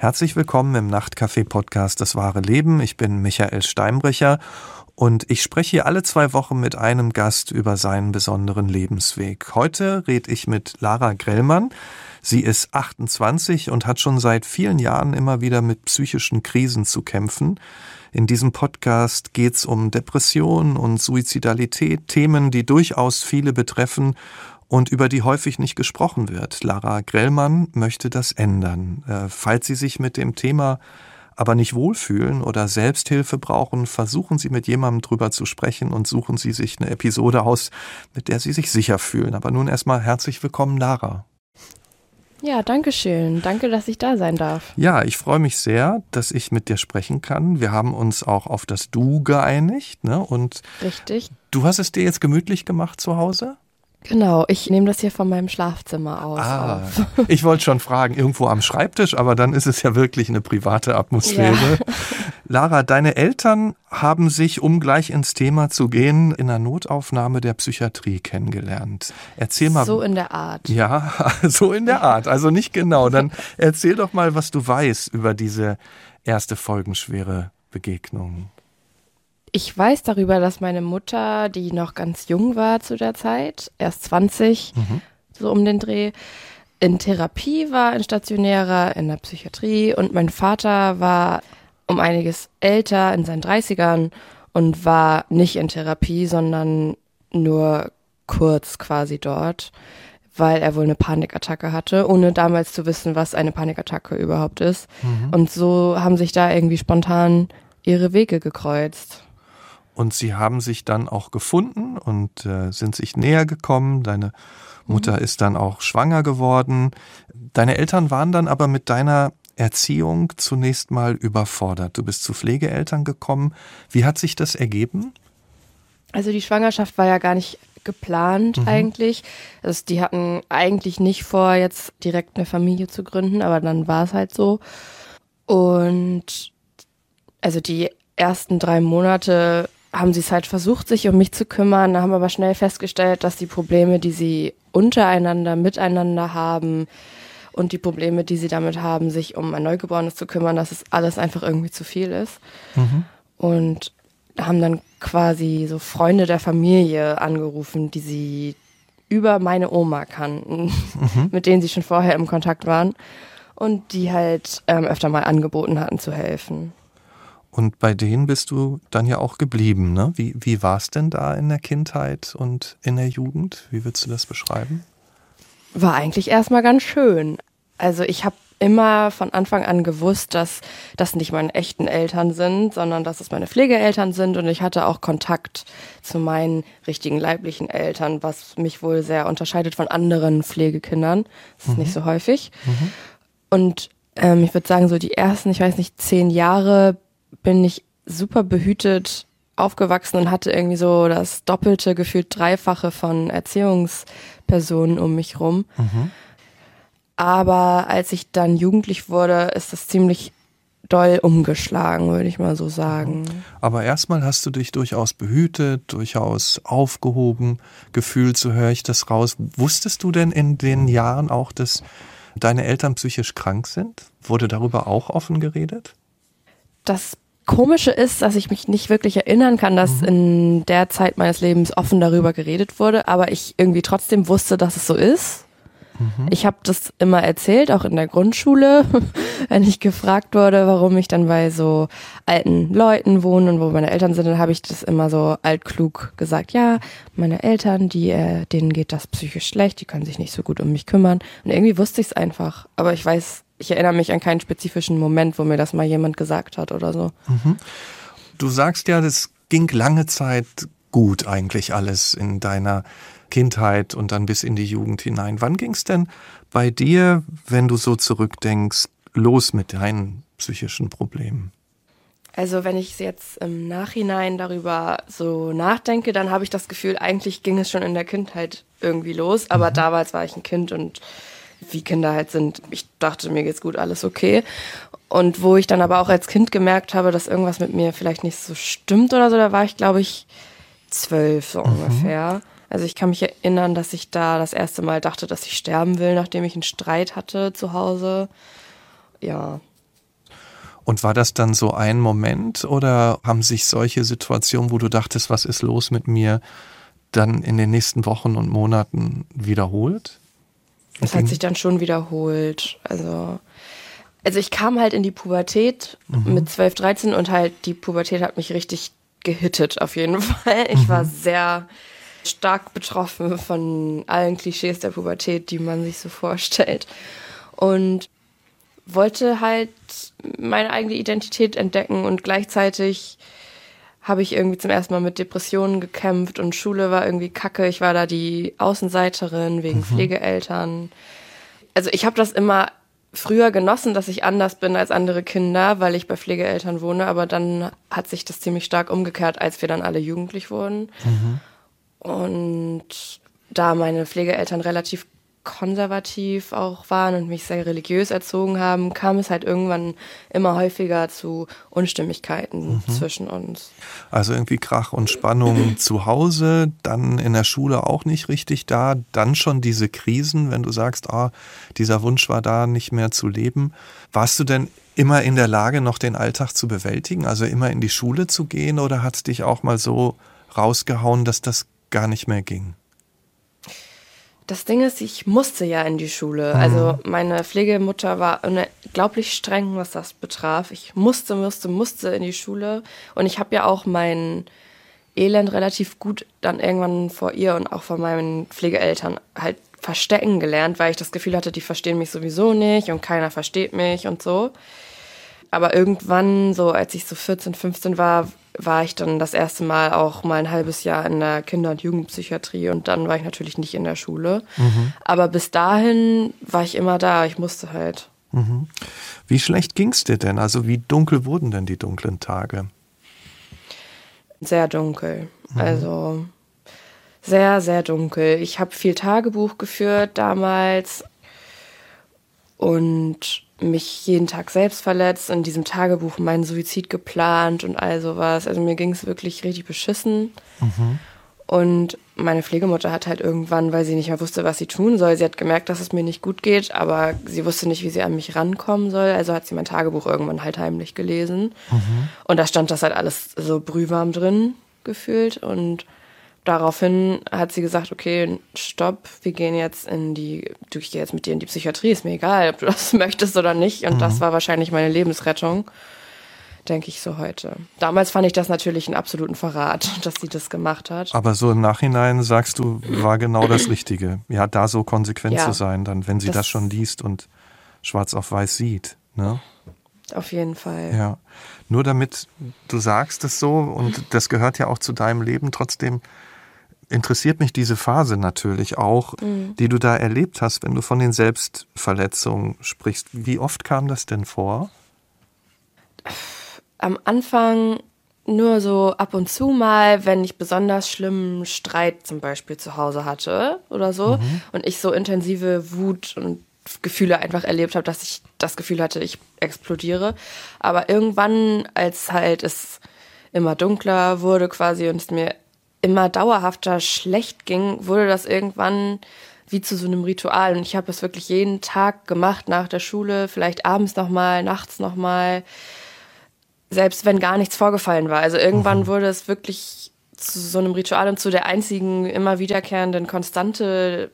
Herzlich willkommen im Nachtcafé-Podcast Das wahre Leben. Ich bin Michael Steinbrecher und ich spreche hier alle zwei Wochen mit einem Gast über seinen besonderen Lebensweg. Heute rede ich mit Lara Grellmann. Sie ist 28 und hat schon seit vielen Jahren immer wieder mit psychischen Krisen zu kämpfen. In diesem Podcast geht es um Depression und Suizidalität, Themen, die durchaus viele betreffen und über die häufig nicht gesprochen wird. Lara Grellmann möchte das ändern. Äh, falls Sie sich mit dem Thema aber nicht wohlfühlen oder Selbsthilfe brauchen, versuchen Sie mit jemandem drüber zu sprechen und suchen Sie sich eine Episode aus, mit der Sie sich sicher fühlen. Aber nun erstmal herzlich willkommen, Lara. Ja, danke schön. Danke, dass ich da sein darf. Ja, ich freue mich sehr, dass ich mit dir sprechen kann. Wir haben uns auch auf das Du geeinigt, ne? Und Richtig. Du hast es dir jetzt gemütlich gemacht zu Hause? Genau, ich nehme das hier von meinem Schlafzimmer aus. Ah, ich wollte schon fragen, irgendwo am Schreibtisch, aber dann ist es ja wirklich eine private Atmosphäre. Ja. Lara, deine Eltern haben sich, um gleich ins Thema zu gehen, in der Notaufnahme der Psychiatrie kennengelernt. Erzähl mal. So in der Art. Ja, so in der Art. Also nicht genau. Dann erzähl doch mal, was du weißt über diese erste folgenschwere Begegnung. Ich weiß darüber, dass meine Mutter, die noch ganz jung war zu der Zeit, erst 20, mhm. so um den Dreh, in Therapie war, in stationärer, in der Psychiatrie. Und mein Vater war um einiges älter, in seinen 30ern und war nicht in Therapie, sondern nur kurz quasi dort, weil er wohl eine Panikattacke hatte, ohne damals zu wissen, was eine Panikattacke überhaupt ist. Mhm. Und so haben sich da irgendwie spontan ihre Wege gekreuzt. Und sie haben sich dann auch gefunden und äh, sind sich näher gekommen. Deine Mutter mhm. ist dann auch schwanger geworden. Deine Eltern waren dann aber mit deiner Erziehung zunächst mal überfordert. Du bist zu Pflegeeltern gekommen. Wie hat sich das ergeben? Also die Schwangerschaft war ja gar nicht geplant mhm. eigentlich. Also die hatten eigentlich nicht vor, jetzt direkt eine Familie zu gründen, aber dann war es halt so. Und also die ersten drei Monate haben sie es halt versucht, sich um mich zu kümmern, haben aber schnell festgestellt, dass die Probleme, die sie untereinander, miteinander haben und die Probleme, die sie damit haben, sich um ein Neugeborenes zu kümmern, dass es alles einfach irgendwie zu viel ist. Mhm. Und haben dann quasi so Freunde der Familie angerufen, die sie über meine Oma kannten, mhm. mit denen sie schon vorher im Kontakt waren und die halt ähm, öfter mal angeboten hatten zu helfen. Und bei denen bist du dann ja auch geblieben. Ne? Wie, wie war es denn da in der Kindheit und in der Jugend? Wie würdest du das beschreiben? War eigentlich erstmal ganz schön. Also ich habe immer von Anfang an gewusst, dass das nicht meine echten Eltern sind, sondern dass es meine Pflegeeltern sind. Und ich hatte auch Kontakt zu meinen richtigen leiblichen Eltern, was mich wohl sehr unterscheidet von anderen Pflegekindern. Das ist mhm. nicht so häufig. Mhm. Und ähm, ich würde sagen, so die ersten, ich weiß nicht, zehn Jahre bin ich super behütet aufgewachsen und hatte irgendwie so das doppelte, gefühlt dreifache von Erziehungspersonen um mich rum. Mhm. Aber als ich dann jugendlich wurde, ist das ziemlich doll umgeschlagen, würde ich mal so sagen. Aber erstmal hast du dich durchaus behütet, durchaus aufgehoben gefühlt, so höre ich das raus. Wusstest du denn in den Jahren auch, dass deine Eltern psychisch krank sind? Wurde darüber auch offen geredet? Das Komische ist, dass ich mich nicht wirklich erinnern kann, dass mhm. in der Zeit meines Lebens offen darüber geredet wurde, aber ich irgendwie trotzdem wusste, dass es so ist. Mhm. Ich habe das immer erzählt, auch in der Grundschule, wenn ich gefragt wurde, warum ich dann bei so alten Leuten wohne und wo meine Eltern sind, dann habe ich das immer so altklug gesagt. Ja, meine Eltern, die, äh, denen geht das psychisch schlecht, die können sich nicht so gut um mich kümmern. Und irgendwie wusste ich es einfach, aber ich weiß ich erinnere mich an keinen spezifischen Moment, wo mir das mal jemand gesagt hat oder so. Mhm. Du sagst ja, das ging lange Zeit gut eigentlich alles in deiner Kindheit und dann bis in die Jugend hinein. Wann ging es denn bei dir, wenn du so zurückdenkst, los mit deinen psychischen Problemen? Also wenn ich jetzt im Nachhinein darüber so nachdenke, dann habe ich das Gefühl, eigentlich ging es schon in der Kindheit irgendwie los, aber mhm. damals war ich ein Kind und wie Kinder halt sind. Ich dachte, mir geht's gut, alles okay. Und wo ich dann aber auch als Kind gemerkt habe, dass irgendwas mit mir vielleicht nicht so stimmt oder so, da war ich, glaube ich, zwölf so mhm. ungefähr. Also ich kann mich erinnern, dass ich da das erste Mal dachte, dass ich sterben will, nachdem ich einen Streit hatte zu Hause. Ja. Und war das dann so ein Moment oder haben sich solche Situationen, wo du dachtest, was ist los mit mir, dann in den nächsten Wochen und Monaten wiederholt? Es hat sich dann schon wiederholt. Also, also ich kam halt in die Pubertät mhm. mit 12, 13 und halt die Pubertät hat mich richtig gehittet auf jeden Fall. Ich mhm. war sehr stark betroffen von allen Klischees der Pubertät, die man sich so vorstellt. Und wollte halt meine eigene Identität entdecken und gleichzeitig habe ich irgendwie zum ersten Mal mit Depressionen gekämpft und Schule war irgendwie kacke. Ich war da die Außenseiterin wegen mhm. Pflegeeltern. Also ich habe das immer früher genossen, dass ich anders bin als andere Kinder, weil ich bei Pflegeeltern wohne, aber dann hat sich das ziemlich stark umgekehrt, als wir dann alle jugendlich wurden. Mhm. Und da meine Pflegeeltern relativ konservativ auch waren und mich sehr religiös erzogen haben, kam es halt irgendwann immer häufiger zu Unstimmigkeiten mhm. zwischen uns. Also irgendwie Krach und Spannung zu Hause, dann in der Schule auch nicht richtig da, dann schon diese Krisen, wenn du sagst, ah, dieser Wunsch war da, nicht mehr zu leben. Warst du denn immer in der Lage, noch den Alltag zu bewältigen, also immer in die Schule zu gehen oder hat es dich auch mal so rausgehauen, dass das gar nicht mehr ging? Das Ding ist, ich musste ja in die Schule. Mhm. Also meine Pflegemutter war unglaublich streng, was das betraf. Ich musste, musste, musste in die Schule. Und ich habe ja auch mein Elend relativ gut dann irgendwann vor ihr und auch vor meinen Pflegeeltern halt verstecken gelernt, weil ich das Gefühl hatte, die verstehen mich sowieso nicht und keiner versteht mich und so. Aber irgendwann, so als ich so 14, 15 war, war ich dann das erste Mal auch mal ein halbes Jahr in der Kinder- und Jugendpsychiatrie und dann war ich natürlich nicht in der Schule. Mhm. Aber bis dahin war ich immer da, ich musste halt. Mhm. Wie schlecht ging es dir denn? Also wie dunkel wurden denn die dunklen Tage? Sehr dunkel. Mhm. Also sehr, sehr dunkel. Ich habe viel Tagebuch geführt damals und mich jeden Tag selbst verletzt, in diesem Tagebuch meinen Suizid geplant und all sowas. Also mir ging es wirklich richtig beschissen. Mhm. Und meine Pflegemutter hat halt irgendwann, weil sie nicht mehr wusste, was sie tun soll, sie hat gemerkt, dass es mir nicht gut geht, aber sie wusste nicht, wie sie an mich rankommen soll. Also hat sie mein Tagebuch irgendwann halt heimlich gelesen. Mhm. Und da stand das halt alles so brühwarm drin gefühlt. Und daraufhin hat sie gesagt, okay, stopp, wir gehen jetzt in die, du, ich gehe jetzt mit dir in die Psychiatrie, ist mir egal, ob du das möchtest oder nicht. Und mhm. das war wahrscheinlich meine Lebensrettung, denke ich so heute. Damals fand ich das natürlich einen absoluten Verrat, dass sie das gemacht hat. Aber so im Nachhinein sagst du, war genau das Richtige. Ja, da so konsequent ja, zu sein, dann, wenn sie das, das schon liest und schwarz auf weiß sieht. Ne? Auf jeden Fall. Ja. Nur damit du sagst es so und das gehört ja auch zu deinem Leben, trotzdem interessiert mich diese Phase natürlich auch, mhm. die du da erlebt hast, wenn du von den Selbstverletzungen sprichst. Wie oft kam das denn vor? Am Anfang nur so ab und zu mal, wenn ich besonders schlimmen Streit zum Beispiel zu Hause hatte oder so mhm. und ich so intensive Wut und Gefühle einfach erlebt habe, dass ich das Gefühl hatte, ich explodiere. Aber irgendwann, als halt es immer dunkler wurde quasi und es mir immer dauerhafter schlecht ging, wurde das irgendwann wie zu so einem Ritual. Und ich habe es wirklich jeden Tag gemacht nach der Schule, vielleicht abends nochmal, nachts nochmal, selbst wenn gar nichts vorgefallen war. Also irgendwann mhm. wurde es wirklich zu so einem Ritual und zu der einzigen immer wiederkehrenden Konstante,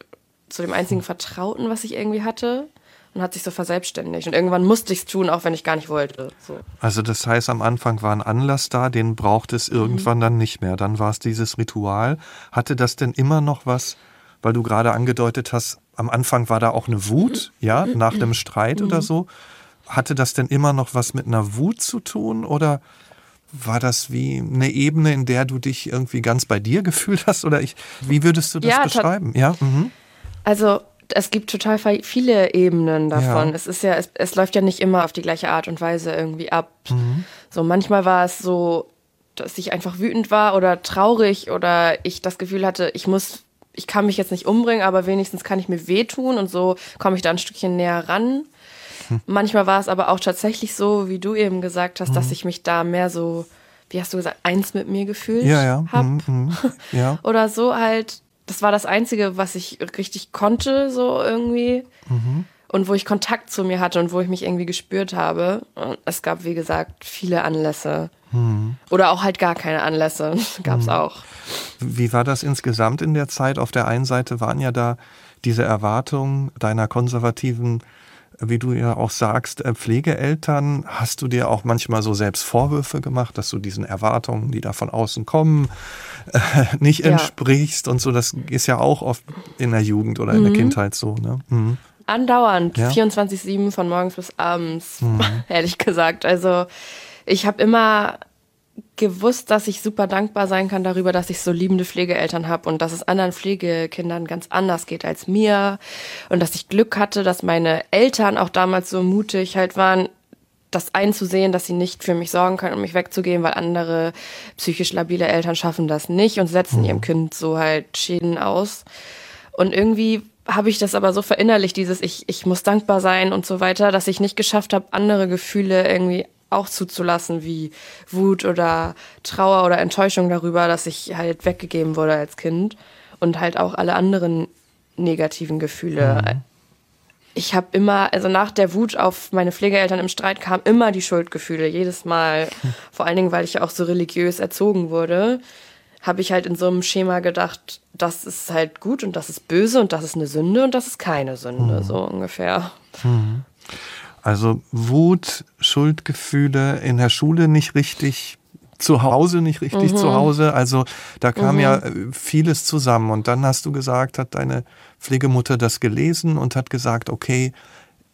zu dem einzigen Vertrauten, was ich irgendwie hatte und hat sich so verselbstständigt. Und irgendwann musste ich es tun, auch wenn ich gar nicht wollte. So. Also das heißt, am Anfang war ein Anlass da, den braucht es irgendwann mhm. dann nicht mehr. Dann war es dieses Ritual. Hatte das denn immer noch was, weil du gerade angedeutet hast, am Anfang war da auch eine Wut, ja, nach dem Streit oder mhm. so. Hatte das denn immer noch was mit einer Wut zu tun oder war das wie eine Ebene, in der du dich irgendwie ganz bei dir gefühlt hast? Oder ich, wie würdest du das ja, beschreiben? Ja. Mhm. Also es gibt total viele Ebenen davon. Ja. Es ist ja, es, es, läuft ja nicht immer auf die gleiche Art und Weise irgendwie ab. Mhm. So manchmal war es so, dass ich einfach wütend war oder traurig oder ich das Gefühl hatte, ich muss, ich kann mich jetzt nicht umbringen, aber wenigstens kann ich mir wehtun und so komme ich da ein Stückchen näher ran. Hm. Manchmal war es aber auch tatsächlich so, wie du eben gesagt hast, mhm. dass ich mich da mehr so, wie hast du gesagt, eins mit mir gefühlt ja, ja. habe. Mhm, mhm. ja. oder so halt das war das Einzige, was ich richtig konnte, so irgendwie. Mhm. und wo ich Kontakt zu mir hatte und wo ich mich irgendwie gespürt habe. Und es gab, wie gesagt, viele Anlässe. Hm. Oder auch halt gar keine Anlässe. Gab es hm. auch. Wie war das insgesamt in der Zeit? Auf der einen Seite waren ja da diese Erwartungen deiner konservativen wie du ja auch sagst, äh, Pflegeeltern, hast du dir auch manchmal so selbst Vorwürfe gemacht, dass du diesen Erwartungen, die da von außen kommen, äh, nicht ja. entsprichst und so. Das ist ja auch oft in der Jugend oder in mhm. der Kindheit so. Ne? Mhm. Andauernd, ja? 24-7 von morgens bis abends, mhm. ehrlich gesagt. Also ich habe immer gewusst, dass ich super dankbar sein kann darüber, dass ich so liebende Pflegeeltern habe und dass es anderen Pflegekindern ganz anders geht als mir und dass ich Glück hatte, dass meine Eltern auch damals so mutig halt waren, das einzusehen, dass sie nicht für mich sorgen können, um mich wegzugehen, weil andere psychisch labile Eltern schaffen das nicht und setzen mhm. ihrem Kind so halt Schäden aus. Und irgendwie habe ich das aber so verinnerlicht, dieses ich, ich muss dankbar sein und so weiter, dass ich nicht geschafft habe, andere Gefühle irgendwie auch zuzulassen, wie Wut oder Trauer oder Enttäuschung darüber, dass ich halt weggegeben wurde als Kind und halt auch alle anderen negativen Gefühle. Mhm. Ich habe immer, also nach der Wut auf meine Pflegeeltern im Streit kamen immer die Schuldgefühle, jedes Mal. Vor allen Dingen, weil ich ja auch so religiös erzogen wurde, habe ich halt in so einem Schema gedacht, das ist halt gut und das ist böse und das ist eine Sünde und das ist keine Sünde, mhm. so ungefähr. Also Wut, Schuldgefühle in der Schule nicht richtig zu Hause nicht richtig mhm. zu Hause. Also da kam mhm. ja äh, vieles zusammen. Und dann hast du gesagt, hat deine Pflegemutter das gelesen und hat gesagt, okay,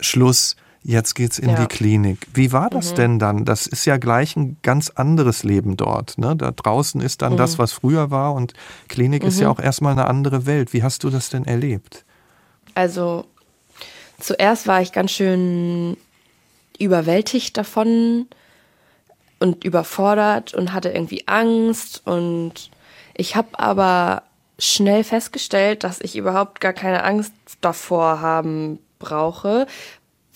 Schluss, jetzt geht's in ja. die Klinik. Wie war das mhm. denn dann? Das ist ja gleich ein ganz anderes Leben dort. Ne? Da draußen ist dann das, mhm. was früher war und Klinik ist ja mhm. auch erstmal eine andere Welt. Wie hast du das denn erlebt? Also zuerst war ich ganz schön überwältigt davon und überfordert und hatte irgendwie Angst und ich habe aber schnell festgestellt, dass ich überhaupt gar keine Angst davor haben brauche,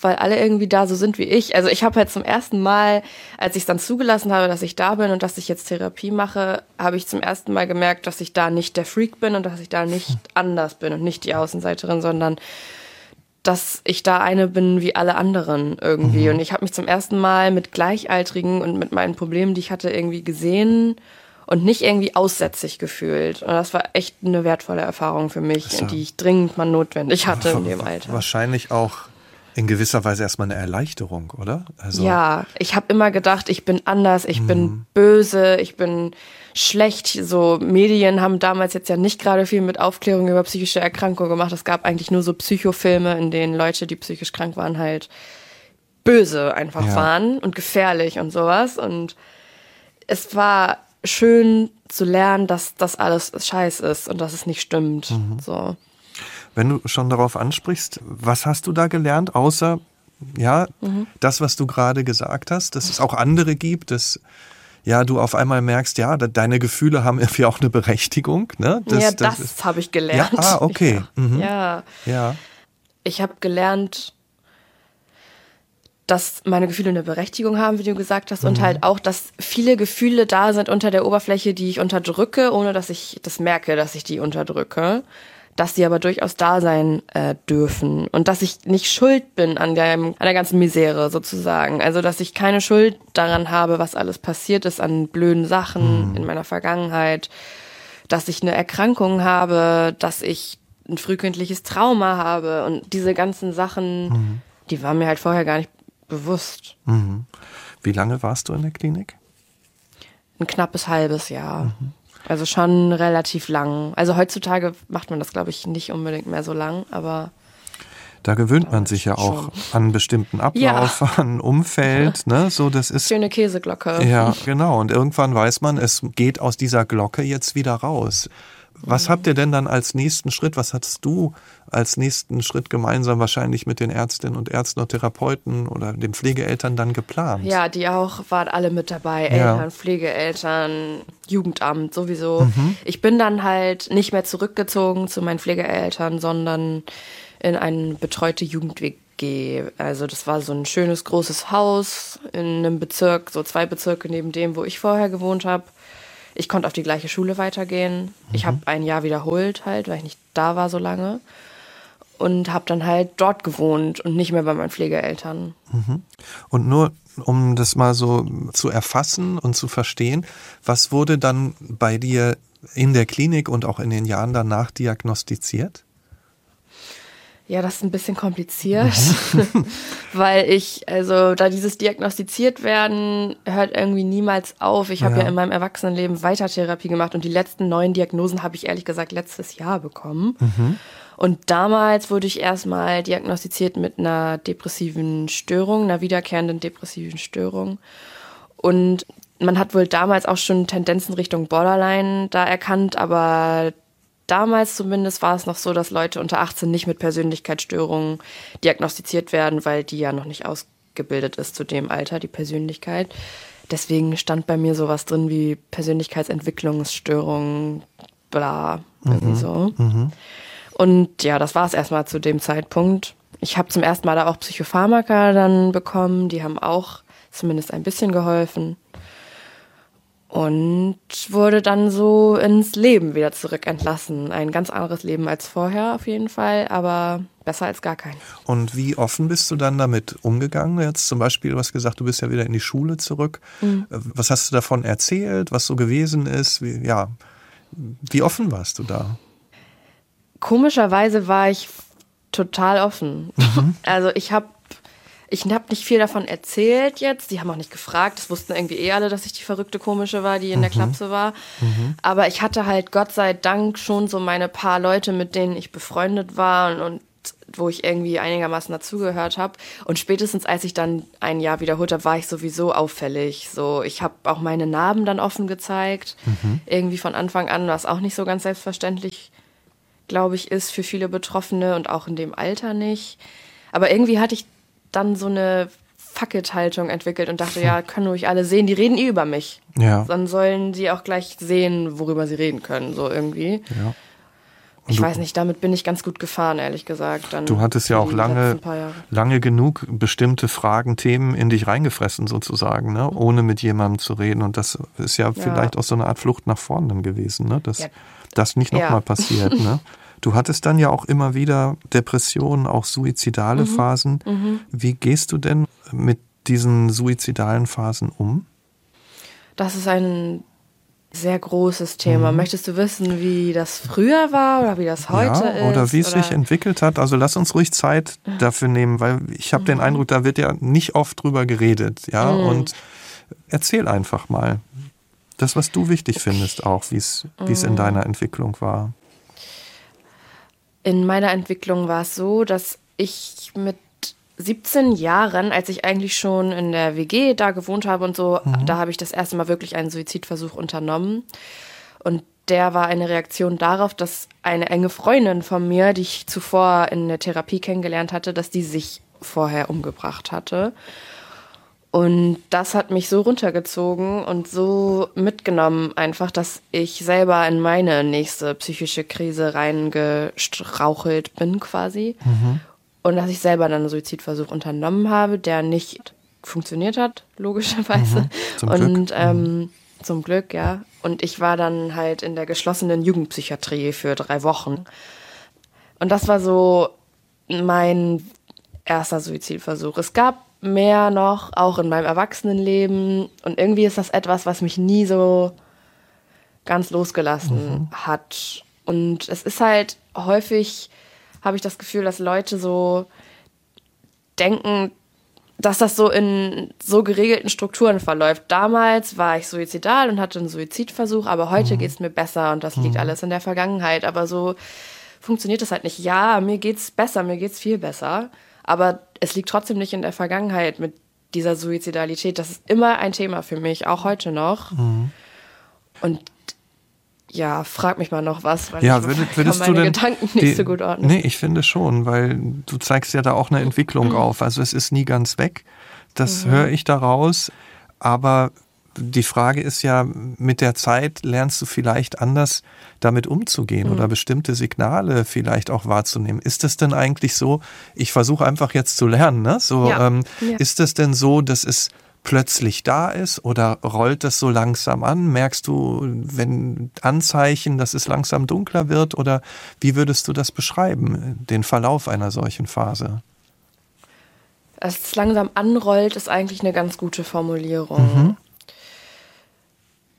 weil alle irgendwie da so sind wie ich. Also ich habe halt zum ersten Mal, als ich es dann zugelassen habe, dass ich da bin und dass ich jetzt Therapie mache, habe ich zum ersten Mal gemerkt, dass ich da nicht der Freak bin und dass ich da nicht anders bin und nicht die Außenseiterin, sondern dass ich da eine bin wie alle anderen irgendwie. Mhm. Und ich habe mich zum ersten Mal mit Gleichaltrigen und mit meinen Problemen, die ich hatte, irgendwie gesehen und nicht irgendwie aussätzig gefühlt. Und das war echt eine wertvolle Erfahrung für mich, so. die ich dringend mal notwendig hatte in dem Alter. Wahrscheinlich auch in gewisser Weise erstmal eine Erleichterung, oder? Also ja, ich habe immer gedacht, ich bin anders, ich mhm. bin böse, ich bin schlecht. So Medien haben damals jetzt ja nicht gerade viel mit Aufklärung über psychische Erkrankungen gemacht. Es gab eigentlich nur so Psychofilme, in denen Leute, die psychisch krank waren, halt böse einfach ja. waren und gefährlich und sowas. Und es war schön zu lernen, dass das alles scheiß ist und dass es nicht stimmt. Mhm. So. Wenn du schon darauf ansprichst, was hast du da gelernt, außer ja, mhm. das, was du gerade gesagt hast, dass es auch andere gibt, dass ja, du auf einmal merkst, ja, deine Gefühle haben irgendwie auch eine Berechtigung. Ne? Das, ja, das, das habe ich gelernt. Ja, ah, okay. Ja. Mhm. ja. ja. Ich habe gelernt, dass meine Gefühle eine Berechtigung haben, wie du gesagt hast, mhm. und halt auch, dass viele Gefühle da sind unter der Oberfläche, die ich unterdrücke, ohne dass ich das merke, dass ich die unterdrücke dass die aber durchaus da sein äh, dürfen und dass ich nicht schuld bin an der, an der ganzen Misere sozusagen. Also dass ich keine Schuld daran habe, was alles passiert ist an blöden Sachen mhm. in meiner Vergangenheit, dass ich eine Erkrankung habe, dass ich ein frühkindliches Trauma habe und diese ganzen Sachen, mhm. die waren mir halt vorher gar nicht bewusst. Mhm. Wie lange warst du in der Klinik? Ein knappes halbes Jahr. Also schon relativ lang. Also heutzutage macht man das, glaube ich, nicht unbedingt mehr so lang, aber. Da gewöhnt man sich ja auch schon. an bestimmten Ablauf, ja. an Umfeld, ne? So, das ist. Schöne Käseglocke. Ja, genau. Und irgendwann weiß man, es geht aus dieser Glocke jetzt wieder raus. Was habt ihr denn dann als nächsten Schritt, was hattest du als nächsten Schritt gemeinsam wahrscheinlich mit den Ärztinnen und Ärzten und Therapeuten oder den Pflegeeltern dann geplant? Ja, die auch waren alle mit dabei, Eltern, ja. Pflegeeltern, Jugendamt sowieso. Mhm. Ich bin dann halt nicht mehr zurückgezogen zu meinen Pflegeeltern, sondern in eine betreute Jugend-WG. Also das war so ein schönes großes Haus in einem Bezirk, so zwei Bezirke neben dem, wo ich vorher gewohnt habe. Ich konnte auf die gleiche Schule weitergehen. Mhm. Ich habe ein Jahr wiederholt halt, weil ich nicht da war so lange. und habe dann halt dort gewohnt und nicht mehr bei meinen Pflegeeltern. Mhm. Und nur um das mal so zu erfassen und zu verstehen, was wurde dann bei dir in der Klinik und auch in den Jahren danach diagnostiziert? Ja, das ist ein bisschen kompliziert, weil ich, also da dieses diagnostiziert werden, hört irgendwie niemals auf. Ich habe ja. ja in meinem Erwachsenenleben Weitertherapie gemacht und die letzten neun Diagnosen habe ich ehrlich gesagt letztes Jahr bekommen. Mhm. Und damals wurde ich erstmal diagnostiziert mit einer depressiven Störung, einer wiederkehrenden depressiven Störung. Und man hat wohl damals auch schon Tendenzen Richtung Borderline da erkannt, aber damals zumindest war es noch so, dass Leute unter 18 nicht mit Persönlichkeitsstörungen diagnostiziert werden, weil die ja noch nicht ausgebildet ist zu dem Alter, die Persönlichkeit. Deswegen stand bei mir sowas drin wie Persönlichkeitsentwicklungsstörung, bla, irgendwie mhm. so. Mhm. Und ja, das war es erstmal zu dem Zeitpunkt. Ich habe zum ersten Mal da auch Psychopharmaka dann bekommen, die haben auch zumindest ein bisschen geholfen und wurde dann so ins Leben wieder zurückentlassen. Ein ganz anderes Leben als vorher auf jeden Fall, aber besser als gar kein. Und wie offen bist du dann damit umgegangen? Jetzt zum Beispiel, du hast gesagt, du bist ja wieder in die Schule zurück. Mhm. Was hast du davon erzählt, was so gewesen ist? Wie, ja, wie offen warst du da? Komischerweise war ich total offen. Mhm. Also ich habe ich habe nicht viel davon erzählt jetzt. Die haben auch nicht gefragt. Das wussten irgendwie eh alle, dass ich die verrückte Komische war, die in mhm. der Klapse war. Mhm. Aber ich hatte halt Gott sei Dank schon so meine paar Leute, mit denen ich befreundet war und, und wo ich irgendwie einigermaßen dazugehört habe. Und spätestens als ich dann ein Jahr wiederholt habe, war ich sowieso auffällig. So, ich habe auch meine Narben dann offen gezeigt, mhm. irgendwie von Anfang an, was auch nicht so ganz selbstverständlich, glaube ich, ist für viele Betroffene und auch in dem Alter nicht. Aber irgendwie hatte ich dann so eine Fuck-it-Haltung entwickelt und dachte, ja, können ruhig alle sehen, die reden eh über mich. Ja. Dann sollen sie auch gleich sehen, worüber sie reden können, so irgendwie. Ja. ich du, weiß nicht, damit bin ich ganz gut gefahren, ehrlich gesagt. Dann du hattest ja auch lange, lange genug bestimmte Fragen, Themen in dich reingefressen sozusagen, ne? ohne mit jemandem zu reden. Und das ist ja, ja. vielleicht auch so eine Art Flucht nach vorne gewesen, ne? dass ja. das nicht nochmal ja. passiert. Ne? Du hattest dann ja auch immer wieder Depressionen, auch suizidale mhm. Phasen. Mhm. Wie gehst du denn mit diesen suizidalen Phasen um? Das ist ein sehr großes Thema. Mhm. Möchtest du wissen, wie das früher war oder wie das heute ja, ist? Oder wie es oder? sich entwickelt hat? Also lass uns ruhig Zeit mhm. dafür nehmen, weil ich habe mhm. den Eindruck, da wird ja nicht oft drüber geredet. Ja, mhm. und erzähl einfach mal. Das, was du wichtig findest, auch, wie es in mhm. deiner Entwicklung war in meiner Entwicklung war es so, dass ich mit 17 Jahren, als ich eigentlich schon in der WG da gewohnt habe und so, mhm. da habe ich das erste Mal wirklich einen Suizidversuch unternommen. Und der war eine Reaktion darauf, dass eine enge Freundin von mir, die ich zuvor in der Therapie kennengelernt hatte, dass die sich vorher umgebracht hatte. Und das hat mich so runtergezogen und so mitgenommen, einfach, dass ich selber in meine nächste psychische Krise reingestrauchelt bin, quasi. Mhm. Und dass ich selber dann einen Suizidversuch unternommen habe, der nicht funktioniert hat, logischerweise. Mhm. Zum und Glück. Ähm, mhm. zum Glück, ja. Und ich war dann halt in der geschlossenen Jugendpsychiatrie für drei Wochen. Und das war so mein erster Suizidversuch. Es gab mehr noch, auch in meinem Erwachsenenleben. Und irgendwie ist das etwas, was mich nie so ganz losgelassen mhm. hat. Und es ist halt häufig, habe ich das Gefühl, dass Leute so denken, dass das so in so geregelten Strukturen verläuft. Damals war ich suizidal und hatte einen Suizidversuch, aber heute mhm. geht es mir besser und das liegt mhm. alles in der Vergangenheit. Aber so funktioniert das halt nicht. Ja, mir geht's besser, mir geht's viel besser. Aber es liegt trotzdem nicht in der Vergangenheit mit dieser Suizidalität. Das ist immer ein Thema für mich, auch heute noch. Mhm. Und ja, frag mich mal noch was, weil ja, ich würdest, würdest meine du denn Gedanken nicht die, so gut ordnen. Nee, ich finde schon, weil du zeigst ja da auch eine Entwicklung mhm. auf. Also es ist nie ganz weg. Das mhm. höre ich daraus. Aber die Frage ist ja, mit der Zeit lernst du vielleicht anders damit umzugehen mhm. oder bestimmte Signale vielleicht auch wahrzunehmen. Ist es denn eigentlich so, ich versuche einfach jetzt zu lernen, ne? So, ja. Ähm, ja. ist es denn so, dass es plötzlich da ist oder rollt das so langsam an? Merkst du, wenn Anzeichen, dass es langsam dunkler wird oder wie würdest du das beschreiben, den Verlauf einer solchen Phase? Dass es langsam anrollt, ist eigentlich eine ganz gute Formulierung. Mhm.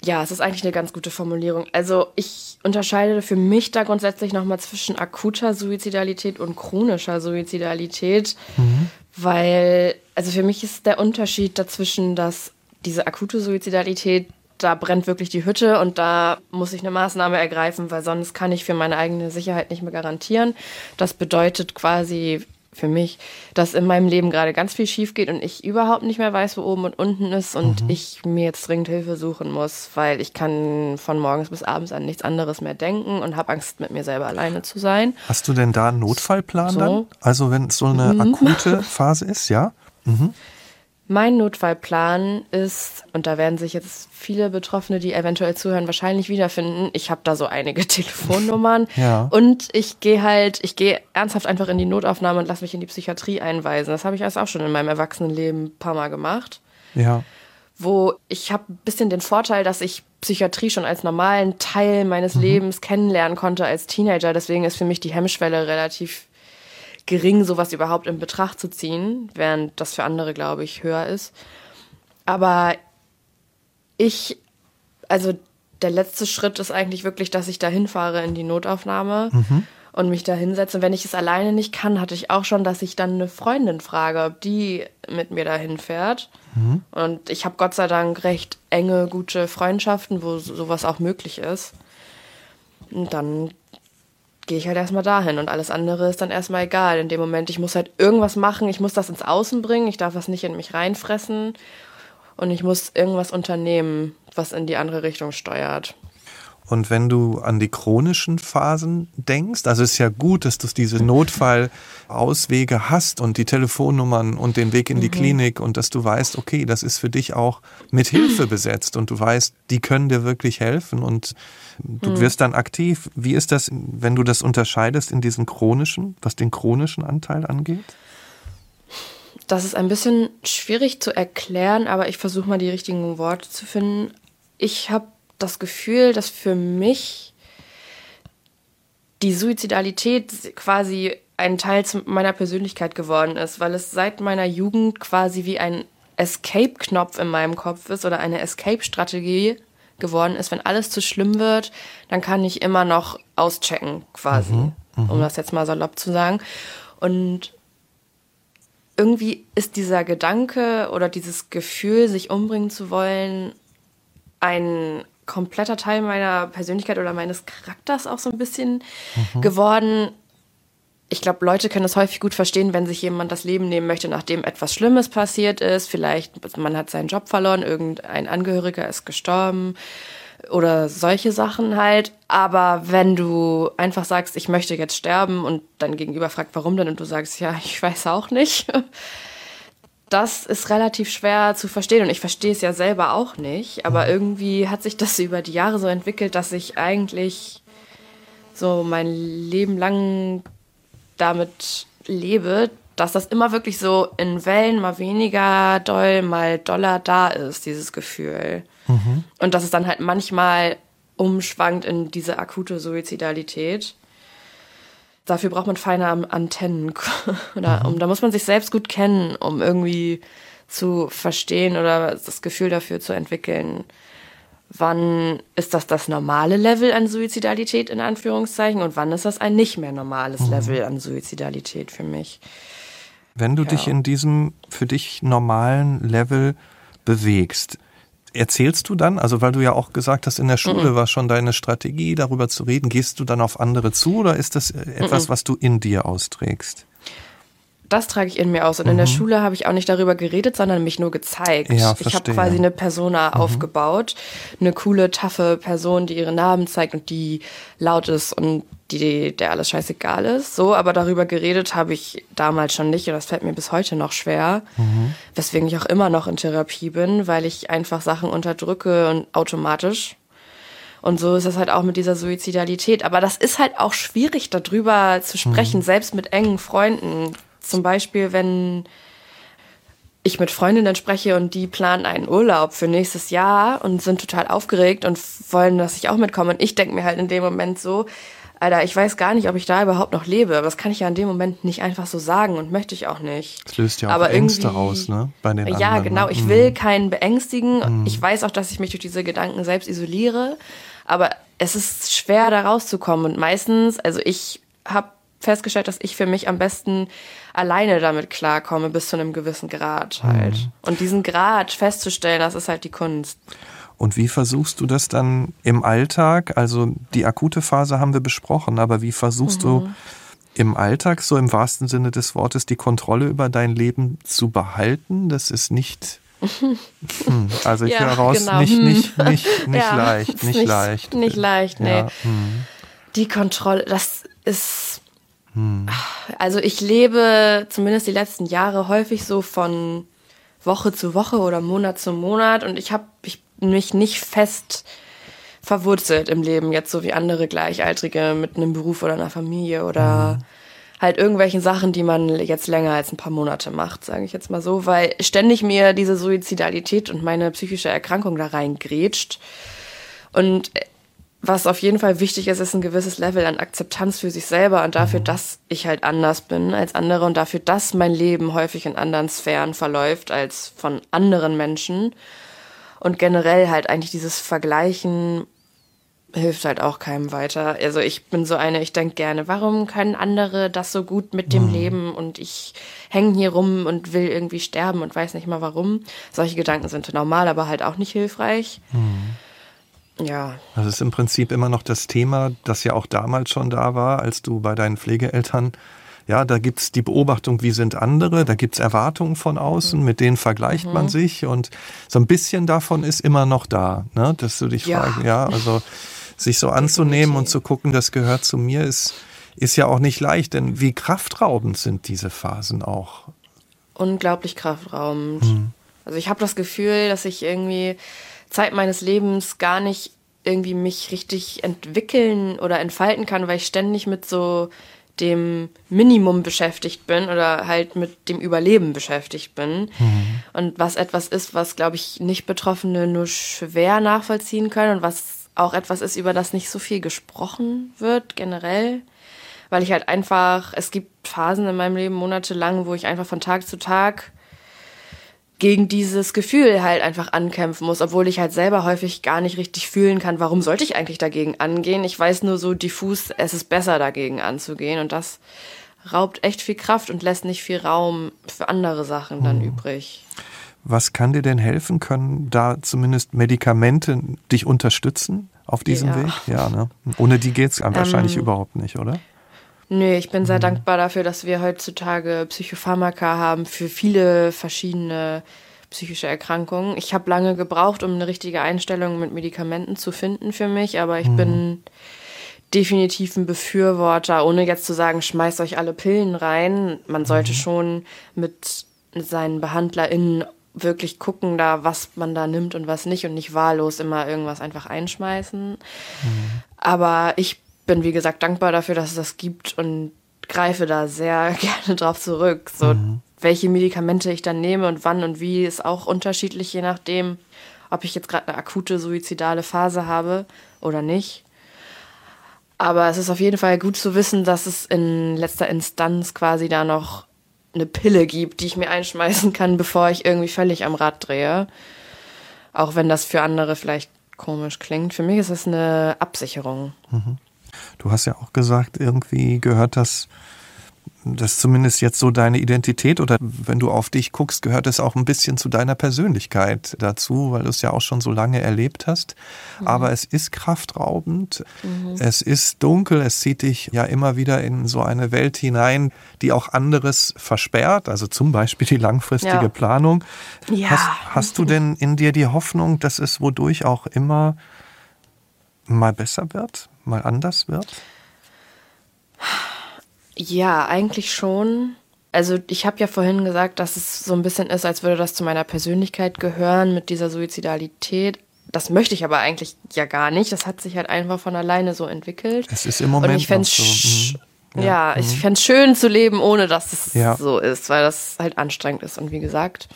Ja, es ist eigentlich eine ganz gute Formulierung. Also ich unterscheide für mich da grundsätzlich nochmal zwischen akuter Suizidalität und chronischer Suizidalität, mhm. weil, also für mich ist der Unterschied dazwischen, dass diese akute Suizidalität, da brennt wirklich die Hütte und da muss ich eine Maßnahme ergreifen, weil sonst kann ich für meine eigene Sicherheit nicht mehr garantieren. Das bedeutet quasi für mich, dass in meinem Leben gerade ganz viel schief geht und ich überhaupt nicht mehr weiß, wo oben und unten ist und mhm. ich mir jetzt dringend Hilfe suchen muss, weil ich kann von morgens bis abends an nichts anderes mehr denken und habe Angst, mit mir selber alleine zu sein. Hast du denn da einen Notfallplan so. dann? Also wenn es so eine mhm. akute Phase ist, ja? Mhm. Mein Notfallplan ist, und da werden sich jetzt viele Betroffene, die eventuell zuhören, wahrscheinlich wiederfinden. Ich habe da so einige Telefonnummern ja. und ich gehe halt, ich gehe ernsthaft einfach in die Notaufnahme und lasse mich in die Psychiatrie einweisen. Das habe ich erst auch schon in meinem Erwachsenenleben ein paar Mal gemacht. Ja. Wo ich habe ein bisschen den Vorteil, dass ich Psychiatrie schon als normalen Teil meines mhm. Lebens kennenlernen konnte als Teenager. Deswegen ist für mich die Hemmschwelle relativ gering, sowas überhaupt in Betracht zu ziehen, während das für andere, glaube ich, höher ist. Aber ich, also der letzte Schritt ist eigentlich wirklich, dass ich da hinfahre in die Notaufnahme mhm. und mich da hinsetze. Und wenn ich es alleine nicht kann, hatte ich auch schon, dass ich dann eine Freundin frage, ob die mit mir dahin fährt. Mhm. Und ich habe Gott sei Dank recht enge, gute Freundschaften, wo sowas auch möglich ist. Und dann gehe ich halt erstmal dahin und alles andere ist dann erstmal egal. In dem Moment, ich muss halt irgendwas machen, ich muss das ins Außen bringen, ich darf das nicht in mich reinfressen und ich muss irgendwas unternehmen, was in die andere Richtung steuert. Und wenn du an die chronischen Phasen denkst, also es ist ja gut, dass du diese Notfallauswege hast und die Telefonnummern und den Weg in die mhm. Klinik und dass du weißt, okay, das ist für dich auch mit Hilfe besetzt und du weißt, die können dir wirklich helfen und du mhm. wirst dann aktiv. Wie ist das, wenn du das unterscheidest in diesen chronischen, was den chronischen Anteil angeht? Das ist ein bisschen schwierig zu erklären, aber ich versuche mal die richtigen Worte zu finden. Ich habe das Gefühl, dass für mich die Suizidalität quasi ein Teil meiner Persönlichkeit geworden ist, weil es seit meiner Jugend quasi wie ein Escape-Knopf in meinem Kopf ist oder eine Escape-Strategie geworden ist. Wenn alles zu schlimm wird, dann kann ich immer noch auschecken, quasi, mhm, mh. um das jetzt mal salopp zu sagen. Und irgendwie ist dieser Gedanke oder dieses Gefühl, sich umbringen zu wollen, ein kompletter Teil meiner Persönlichkeit oder meines Charakters auch so ein bisschen mhm. geworden. Ich glaube, Leute können es häufig gut verstehen, wenn sich jemand das Leben nehmen möchte, nachdem etwas Schlimmes passiert ist. Vielleicht man hat seinen Job verloren, irgendein Angehöriger ist gestorben oder solche Sachen halt. Aber wenn du einfach sagst, ich möchte jetzt sterben und dein Gegenüber fragt, warum denn, und du sagst, ja, ich weiß auch nicht, das ist relativ schwer zu verstehen und ich verstehe es ja selber auch nicht, aber mhm. irgendwie hat sich das über die Jahre so entwickelt, dass ich eigentlich so mein Leben lang damit lebe, dass das immer wirklich so in Wellen mal weniger doll, mal doller da ist, dieses Gefühl. Mhm. Und dass es dann halt manchmal umschwankt in diese akute Suizidalität dafür braucht man feine Antennen. oder mhm. um, da muss man sich selbst gut kennen, um irgendwie zu verstehen oder das Gefühl dafür zu entwickeln, wann ist das das normale Level an Suizidalität in Anführungszeichen und wann ist das ein nicht mehr normales mhm. Level an Suizidalität für mich. Wenn du ja. dich in diesem für dich normalen Level bewegst, erzählst du dann, also weil du ja auch gesagt hast, in der Schule mhm. war schon deine Strategie, darüber zu reden, gehst du dann auf andere zu oder ist das etwas, mhm. was du in dir austrägst? Das trage ich in mir aus. Und mhm. in der mhm. Schule habe ich auch nicht darüber geredet, sondern mich nur gezeigt. Ja, ich habe quasi eine Persona mhm. aufgebaut. Eine coole, taffe Person, die ihre Namen zeigt und die laut ist und die, der alles scheißegal ist. So, aber darüber geredet habe ich damals schon nicht und das fällt mir bis heute noch schwer. Mhm. Weswegen ich auch immer noch in Therapie bin, weil ich einfach Sachen unterdrücke und automatisch. Und so ist es halt auch mit dieser Suizidalität. Aber das ist halt auch schwierig, darüber zu sprechen, mhm. selbst mit engen Freunden. Zum Beispiel, wenn ich mit Freundinnen spreche und die planen einen Urlaub für nächstes Jahr und sind total aufgeregt und wollen, dass ich auch mitkomme. Und ich denke mir halt in dem Moment so, Alter, ich weiß gar nicht, ob ich da überhaupt noch lebe. Aber das kann ich ja in dem Moment nicht einfach so sagen und möchte ich auch nicht. Das löst ja auch aber Ängste aus, ne? Bei den ja, anderen, genau. Ne? Ich will mhm. keinen beängstigen. Mhm. Ich weiß auch, dass ich mich durch diese Gedanken selbst isoliere. Aber es ist schwer, da rauszukommen. Und meistens, also ich habe festgestellt, dass ich für mich am besten alleine damit klarkomme, bis zu einem gewissen Grad halt. Mhm. Und diesen Grad festzustellen, das ist halt die Kunst. Und wie versuchst du das dann im Alltag? Also die akute Phase haben wir besprochen, aber wie versuchst mhm. du im Alltag, so im wahrsten Sinne des Wortes, die Kontrolle über dein Leben zu behalten? Das ist nicht. Hm, also ich ja, höre raus, genau. nicht, nicht, nicht, nicht ja, leicht, nicht, nicht, leicht. Nicht leicht, nee. Ja, hm. Die Kontrolle, das ist hm. Also ich lebe zumindest die letzten Jahre häufig so von Woche zu Woche oder Monat zu Monat und ich habe ich mich nicht fest verwurzelt im Leben, jetzt so wie andere Gleichaltrige mit einem Beruf oder einer Familie oder mhm. halt irgendwelchen Sachen, die man jetzt länger als ein paar Monate macht, sage ich jetzt mal so, weil ständig mir diese Suizidalität und meine psychische Erkrankung da reingrätscht. Und was auf jeden Fall wichtig ist, ist ein gewisses Level an Akzeptanz für sich selber und dafür, mhm. dass ich halt anders bin als andere und dafür, dass mein Leben häufig in anderen Sphären verläuft als von anderen Menschen. Und generell halt eigentlich dieses Vergleichen hilft halt auch keinem weiter. Also ich bin so eine, ich denke gerne, warum können andere das so gut mit dem mhm. Leben und ich hänge hier rum und will irgendwie sterben und weiß nicht mal warum. Solche Gedanken sind normal, aber halt auch nicht hilfreich. Mhm. Ja. Das ist im Prinzip immer noch das Thema, das ja auch damals schon da war, als du bei deinen Pflegeeltern, ja, da gibt's die Beobachtung, wie sind andere, da gibt's Erwartungen von außen, mit denen vergleicht mhm. man sich und so ein bisschen davon ist immer noch da, ne? dass du dich ja. fragst, ja, also sich so anzunehmen und zu gucken, das gehört zu mir, ist, ist ja auch nicht leicht, denn wie kraftraubend sind diese Phasen auch? Unglaublich kraftraubend. Mhm. Also ich habe das Gefühl, dass ich irgendwie Zeit meines Lebens gar nicht irgendwie mich richtig entwickeln oder entfalten kann, weil ich ständig mit so dem Minimum beschäftigt bin oder halt mit dem Überleben beschäftigt bin. Mhm. Und was etwas ist, was, glaube ich, nicht Betroffene nur schwer nachvollziehen können und was auch etwas ist, über das nicht so viel gesprochen wird generell. Weil ich halt einfach, es gibt Phasen in meinem Leben monatelang, wo ich einfach von Tag zu Tag gegen dieses Gefühl halt einfach ankämpfen muss, obwohl ich halt selber häufig gar nicht richtig fühlen kann, warum sollte ich eigentlich dagegen angehen. Ich weiß nur so diffus, es ist besser dagegen anzugehen und das raubt echt viel Kraft und lässt nicht viel Raum für andere Sachen dann hm. übrig. Was kann dir denn helfen? Können da zumindest Medikamente dich unterstützen auf diesem ja. Weg? Ja, ne? Ohne die geht's ähm, wahrscheinlich überhaupt nicht, oder? Nö, ich bin sehr mhm. dankbar dafür, dass wir heutzutage Psychopharmaka haben für viele verschiedene psychische Erkrankungen. Ich habe lange gebraucht, um eine richtige Einstellung mit Medikamenten zu finden für mich, aber ich mhm. bin definitiv ein Befürworter, ohne jetzt zu sagen, schmeißt euch alle Pillen rein. Man sollte mhm. schon mit seinen BehandlerInnen wirklich gucken, da was man da nimmt und was nicht und nicht wahllos immer irgendwas einfach einschmeißen. Mhm. Aber ich bin, wie gesagt, dankbar dafür, dass es das gibt und greife da sehr gerne drauf zurück. So, mhm. welche Medikamente ich dann nehme und wann und wie ist auch unterschiedlich, je nachdem, ob ich jetzt gerade eine akute suizidale Phase habe oder nicht. Aber es ist auf jeden Fall gut zu wissen, dass es in letzter Instanz quasi da noch eine Pille gibt, die ich mir einschmeißen kann, bevor ich irgendwie völlig am Rad drehe. Auch wenn das für andere vielleicht komisch klingt. Für mich ist es eine Absicherung. Mhm. Du hast ja auch gesagt, irgendwie gehört das, das zumindest jetzt so deine Identität oder wenn du auf dich guckst, gehört es auch ein bisschen zu deiner Persönlichkeit dazu, weil du es ja auch schon so lange erlebt hast. Mhm. Aber es ist kraftraubend, mhm. es ist dunkel, es zieht dich ja immer wieder in so eine Welt hinein, die auch anderes versperrt, also zum Beispiel die langfristige ja. Planung. Ja. Hast, hast du denn in dir die Hoffnung, dass es wodurch auch immer mal besser wird? Mal anders wird? Ja, eigentlich schon. Also ich habe ja vorhin gesagt, dass es so ein bisschen ist, als würde das zu meiner Persönlichkeit gehören mit dieser Suizidalität. Das möchte ich aber eigentlich ja gar nicht. Das hat sich halt einfach von alleine so entwickelt. Es ist im Moment Und ich fände so. Mhm. Ja, ja ich mhm. fände es schön zu leben, ohne dass es ja. so ist, weil das halt anstrengend ist. Und wie gesagt,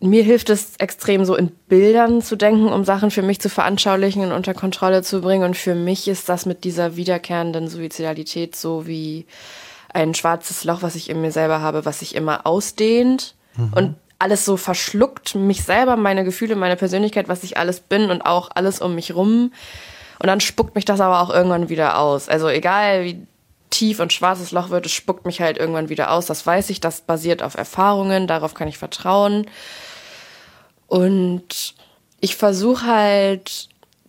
mir hilft es extrem so in Bildern zu denken, um Sachen für mich zu veranschaulichen und unter Kontrolle zu bringen. Und für mich ist das mit dieser wiederkehrenden Suizidalität so wie ein schwarzes Loch, was ich in mir selber habe, was sich immer ausdehnt mhm. und alles so verschluckt, mich selber, meine Gefühle, meine Persönlichkeit, was ich alles bin und auch alles um mich rum. Und dann spuckt mich das aber auch irgendwann wieder aus. Also egal wie tief und schwarzes Loch wird, es spuckt mich halt irgendwann wieder aus. Das weiß ich, das basiert auf Erfahrungen, darauf kann ich vertrauen. Und ich versuche halt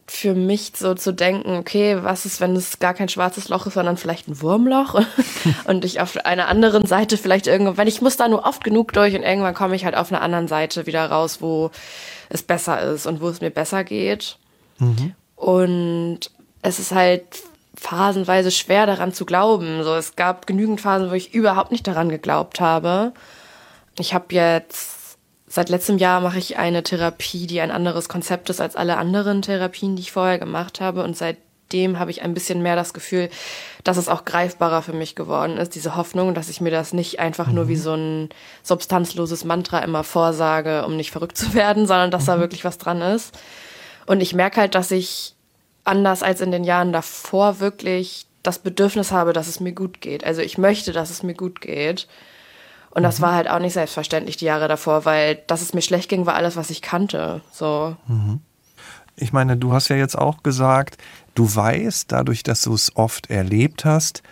für mich so zu denken, okay, was ist, wenn es gar kein schwarzes Loch ist, sondern vielleicht ein Wurmloch und ich auf einer anderen Seite vielleicht irgendwann, ich muss da nur oft genug durch und irgendwann komme ich halt auf einer anderen Seite wieder raus, wo es besser ist und wo es mir besser geht. Mhm. Und es ist halt phasenweise schwer daran zu glauben. So, es gab genügend Phasen, wo ich überhaupt nicht daran geglaubt habe. Ich habe jetzt Seit letztem Jahr mache ich eine Therapie, die ein anderes Konzept ist als alle anderen Therapien, die ich vorher gemacht habe. Und seitdem habe ich ein bisschen mehr das Gefühl, dass es auch greifbarer für mich geworden ist, diese Hoffnung, dass ich mir das nicht einfach mhm. nur wie so ein substanzloses Mantra immer vorsage, um nicht verrückt zu werden, sondern dass mhm. da wirklich was dran ist. Und ich merke halt, dass ich anders als in den Jahren davor wirklich das Bedürfnis habe, dass es mir gut geht. Also ich möchte, dass es mir gut geht. Und das mhm. war halt auch nicht selbstverständlich die Jahre davor, weil dass es mir schlecht ging, war alles, was ich kannte. So. Mhm. Ich meine, du hast ja jetzt auch gesagt, du weißt, dadurch, dass du es oft erlebt hast,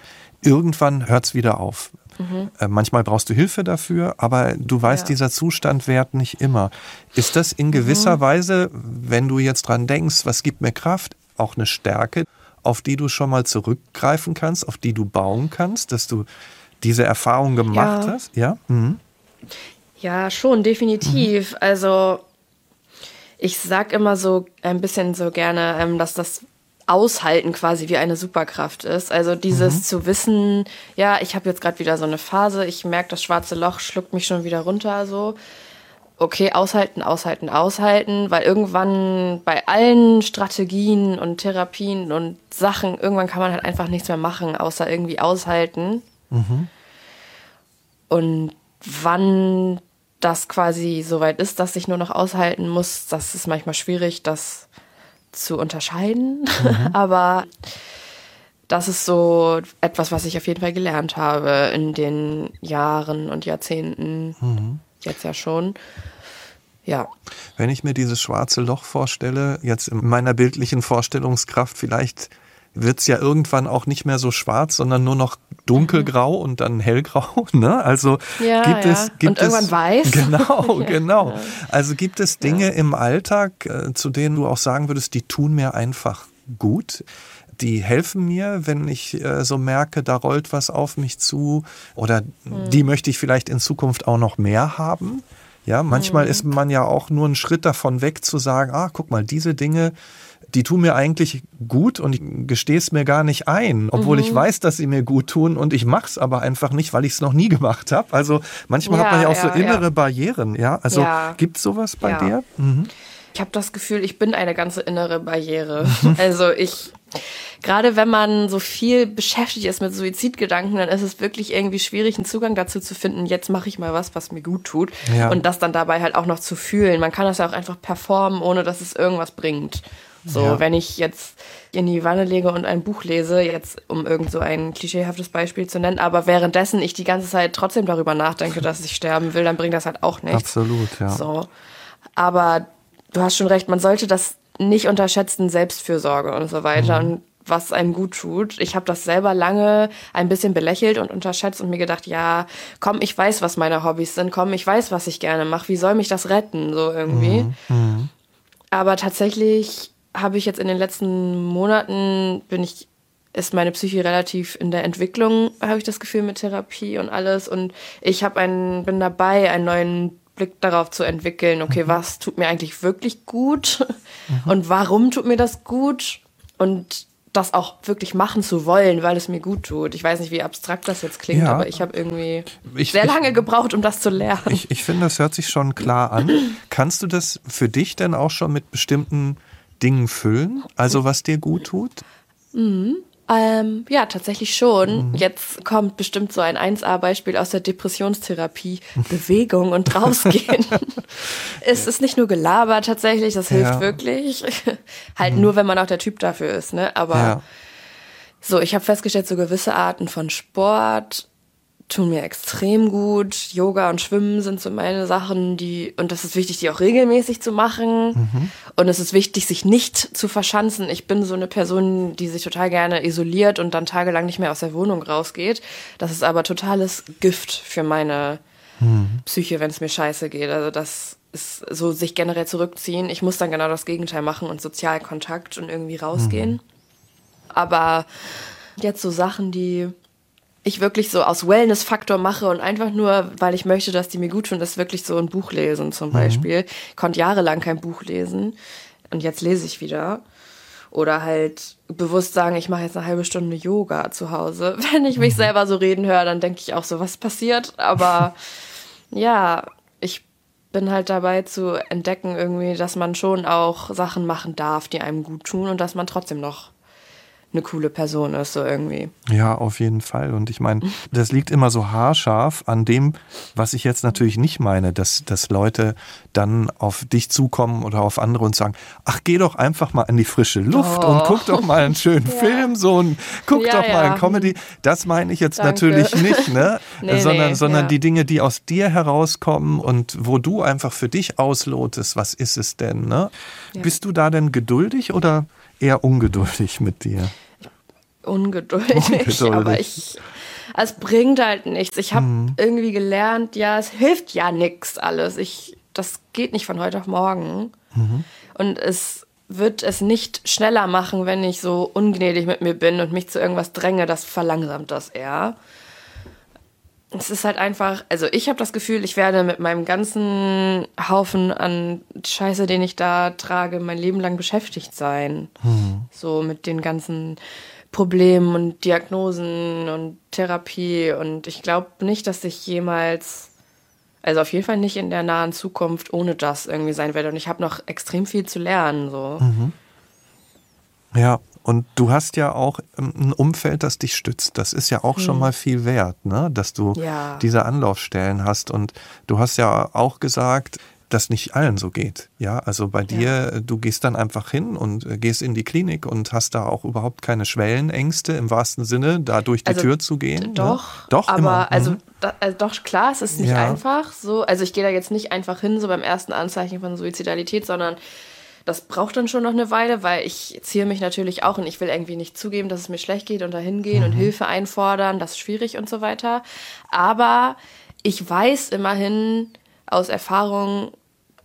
irgendwann hört es wieder auf. Mhm. Äh, manchmal brauchst du Hilfe dafür, aber du weißt, ja. dieser Zustand währt nicht immer. Ist das in gewisser mhm. Weise, wenn du jetzt dran denkst, was gibt mir Kraft, auch eine Stärke, auf die du schon mal zurückgreifen kannst, auf die du bauen kannst, dass du diese Erfahrung gemacht ja. hast? Ja. Mhm. Ja, schon, definitiv. Mhm. Also ich sag immer so ein bisschen so gerne, ähm, dass das Aushalten quasi wie eine Superkraft ist. Also dieses mhm. zu wissen, ja, ich habe jetzt gerade wieder so eine Phase, ich merke, das schwarze Loch schluckt mich schon wieder runter, so. Okay, aushalten, aushalten, aushalten, weil irgendwann bei allen Strategien und Therapien und Sachen, irgendwann kann man halt einfach nichts mehr machen, außer irgendwie aushalten. Mhm. Und wann das quasi so weit ist, dass ich nur noch aushalten muss, das ist manchmal schwierig, das zu unterscheiden. Mhm. Aber das ist so etwas, was ich auf jeden Fall gelernt habe in den Jahren und Jahrzehnten. Mhm. Jetzt ja schon. Ja. Wenn ich mir dieses schwarze Loch vorstelle, jetzt in meiner bildlichen Vorstellungskraft, vielleicht wird es ja irgendwann auch nicht mehr so schwarz, sondern nur noch dunkelgrau und dann hellgrau. Ne? Also ja, gibt ja. es gibt und irgendwann es, weiß. Genau, genau. Also gibt es Dinge im Alltag, äh, zu denen du auch sagen würdest, die tun mir einfach gut die helfen mir, wenn ich äh, so merke, da rollt was auf mich zu oder mhm. die möchte ich vielleicht in Zukunft auch noch mehr haben. Ja, manchmal mhm. ist man ja auch nur einen Schritt davon weg zu sagen, ah, guck mal, diese Dinge, die tun mir eigentlich gut und ich gestehe es mir gar nicht ein, obwohl mhm. ich weiß, dass sie mir gut tun und ich mache es aber einfach nicht, weil ich es noch nie gemacht habe. Also manchmal ja, hat man ja auch ja, so innere ja. Barrieren. Ja, also ja. gibt sowas bei dir? Mhm. Ich habe das Gefühl, ich bin eine ganze innere Barriere. also ich gerade wenn man so viel beschäftigt ist mit Suizidgedanken, dann ist es wirklich irgendwie schwierig, einen Zugang dazu zu finden, jetzt mache ich mal was, was mir gut tut. Ja. Und das dann dabei halt auch noch zu fühlen. Man kann das ja auch einfach performen, ohne dass es irgendwas bringt. So, ja. wenn ich jetzt in die Wanne lege und ein Buch lese, jetzt um irgend so ein klischeehaftes Beispiel zu nennen, aber währenddessen ich die ganze Zeit trotzdem darüber nachdenke, dass ich sterben will, dann bringt das halt auch nichts. Absolut, ja. So. Aber du hast schon recht, man sollte das nicht unterschätzen, Selbstfürsorge und so weiter. Mhm. Und was einem gut tut. Ich habe das selber lange ein bisschen belächelt und unterschätzt und mir gedacht, ja, komm, ich weiß, was meine Hobbys sind, komm, ich weiß, was ich gerne mache, wie soll mich das retten, so irgendwie. Mhm. Mhm. Aber tatsächlich habe ich jetzt in den letzten Monaten, bin ich, ist meine Psyche relativ in der Entwicklung, habe ich das Gefühl, mit Therapie und alles. Und ich habe einen, bin dabei, einen neuen Blick darauf zu entwickeln, okay, mhm. was tut mir eigentlich wirklich gut mhm. und warum tut mir das gut und das auch wirklich machen zu wollen, weil es mir gut tut. Ich weiß nicht, wie abstrakt das jetzt klingt, ja. aber ich habe irgendwie ich, sehr lange gebraucht, um das zu lernen. Ich, ich finde, das hört sich schon klar an. Kannst du das für dich denn auch schon mit bestimmten Dingen füllen? Also was dir gut tut? Mhm. Ähm, ja, tatsächlich schon. Mhm. Jetzt kommt bestimmt so ein 1A-Beispiel aus der Depressionstherapie. Bewegung und rausgehen. es ist nicht nur Gelaber tatsächlich, das hilft ja. wirklich. halt mhm. nur, wenn man auch der Typ dafür ist, ne? Aber ja. so, ich habe festgestellt, so gewisse Arten von Sport tun mir extrem gut. Yoga und Schwimmen sind so meine Sachen, die, und das ist wichtig, die auch regelmäßig zu machen. Mhm. Und es ist wichtig, sich nicht zu verschanzen. Ich bin so eine Person, die sich total gerne isoliert und dann tagelang nicht mehr aus der Wohnung rausgeht. Das ist aber totales Gift für meine mhm. Psyche, wenn es mir scheiße geht. Also das ist so sich generell zurückziehen. Ich muss dann genau das Gegenteil machen und Sozialkontakt und irgendwie rausgehen. Mhm. Aber jetzt so Sachen, die ich wirklich so aus Wellness-Faktor mache und einfach nur, weil ich möchte, dass die mir gut tun, ist wirklich so ein Buch lesen zum mhm. Beispiel. Mhm. Ich konnte jahrelang kein Buch lesen und jetzt lese ich wieder. Oder halt bewusst sagen, ich mache jetzt eine halbe Stunde Yoga zu Hause. Wenn ich mich mhm. selber so reden höre, dann denke ich auch so, was passiert? Aber ja, ich bin halt dabei zu entdecken irgendwie, dass man schon auch Sachen machen darf, die einem gut tun und dass man trotzdem noch eine coole Person ist, so irgendwie. Ja, auf jeden Fall. Und ich meine, das liegt immer so haarscharf an dem, was ich jetzt natürlich nicht meine, dass, dass Leute dann auf dich zukommen oder auf andere und sagen, ach, geh doch einfach mal in die frische Luft oh. und guck doch mal einen schönen ja. Film, so ein, guck ja, doch mal ja. ein Comedy. Das meine ich jetzt Danke. natürlich nicht, ne? nee, sondern, nee, sondern die Dinge, die aus dir herauskommen und wo du einfach für dich auslotest, was ist es denn, ne? Bist du da denn geduldig oder eher ungeduldig mit dir? Ungeduldig, ungeduldig. aber ich, es bringt halt nichts. Ich habe mhm. irgendwie gelernt, ja, es hilft ja nichts alles. Ich, das geht nicht von heute auf morgen. Mhm. Und es wird es nicht schneller machen, wenn ich so ungnädig mit mir bin und mich zu irgendwas dränge. Das verlangsamt das eher. Es ist halt einfach, also ich habe das Gefühl, ich werde mit meinem ganzen Haufen an Scheiße, den ich da trage, mein Leben lang beschäftigt sein. Mhm. So mit den ganzen Problemen und Diagnosen und Therapie. Und ich glaube nicht, dass ich jemals, also auf jeden Fall nicht in der nahen Zukunft ohne das irgendwie sein werde. Und ich habe noch extrem viel zu lernen. So. Mhm. Ja, und du hast ja auch ähm, ein Umfeld, das dich stützt. Das ist ja auch hm. schon mal viel wert, ne? dass du ja. diese Anlaufstellen hast. Und du hast ja auch gesagt, das nicht allen so geht. Ja, also bei dir, ja. du gehst dann einfach hin und äh, gehst in die Klinik und hast da auch überhaupt keine Schwellenängste im wahrsten Sinne, da durch die also, Tür zu gehen. Doch, ja? doch, aber immer. also, mhm. da, also doch klar, es ist nicht ja. einfach so. Also ich gehe da jetzt nicht einfach hin, so beim ersten Anzeichen von Suizidalität, sondern das braucht dann schon noch eine Weile, weil ich ziehe mich natürlich auch und ich will irgendwie nicht zugeben, dass es mir schlecht geht und da hingehen mhm. und Hilfe einfordern, das ist schwierig und so weiter. Aber ich weiß immerhin, aus Erfahrung,